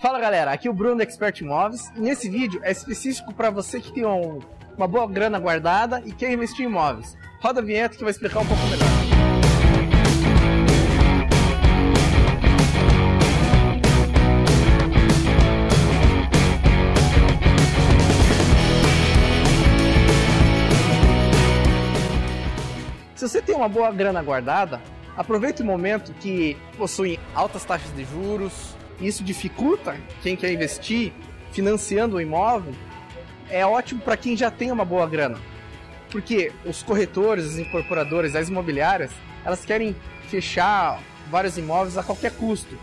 Fala galera, aqui é o Bruno Expert Imóveis e nesse vídeo é específico para você que tem um, uma boa grana guardada e quer investir em imóveis. Roda a vinheta que vai explicar um pouco melhor. Se você tem uma boa grana guardada, aproveite o momento que possui altas taxas de juros, isso dificulta quem quer investir financiando o imóvel, é ótimo para quem já tem uma boa grana. Porque os corretores, as incorporadoras, as imobiliárias, elas querem fechar vários imóveis a qualquer custo.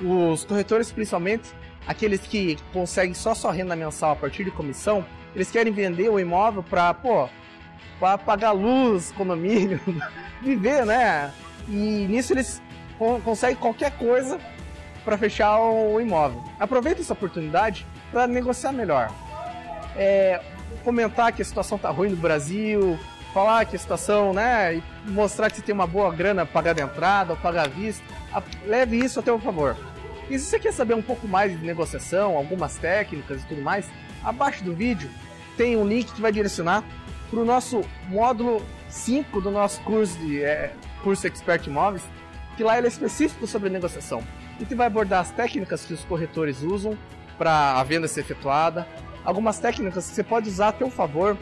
Os corretores, principalmente, aqueles que conseguem só sua renda mensal a partir de comissão, eles querem vender o imóvel para, pô, para pagar luz, condomínio, viver, né? E nisso eles conseguem qualquer coisa para fechar o imóvel. Aproveita essa oportunidade para negociar melhor. É, comentar que a situação tá ruim no Brasil, falar que a situação, né, mostrar que você tem uma boa grana pagar de entrada ou pagar à vista, leve isso a teu favor. E se você quer saber um pouco mais de negociação, algumas técnicas e tudo mais, abaixo do vídeo tem um link que vai direcionar para o nosso módulo 5 do nosso curso de é, curso Expert Imóveis, que lá ele é específico sobre negociação e que vai abordar as técnicas que os corretores usam para a venda ser efetuada, algumas técnicas que você pode usar a seu favor,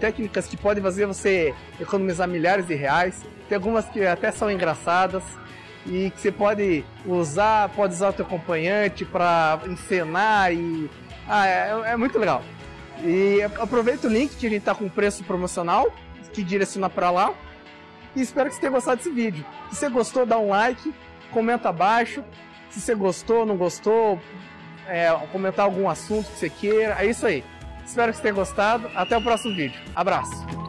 técnicas que podem fazer você economizar milhares de reais, tem algumas que até são engraçadas e que você pode usar, pode usar o teu acompanhante para encenar e ah, é, é, muito legal. E aproveita o link que a gente está com preço promocional que direciona para lá e espero que você tenha gostado desse vídeo. Se você gostou, dá um like, comenta abaixo. Se você gostou, não gostou, é, comentar algum assunto que você queira. É isso aí. Espero que você tenha gostado. Até o próximo vídeo. Abraço.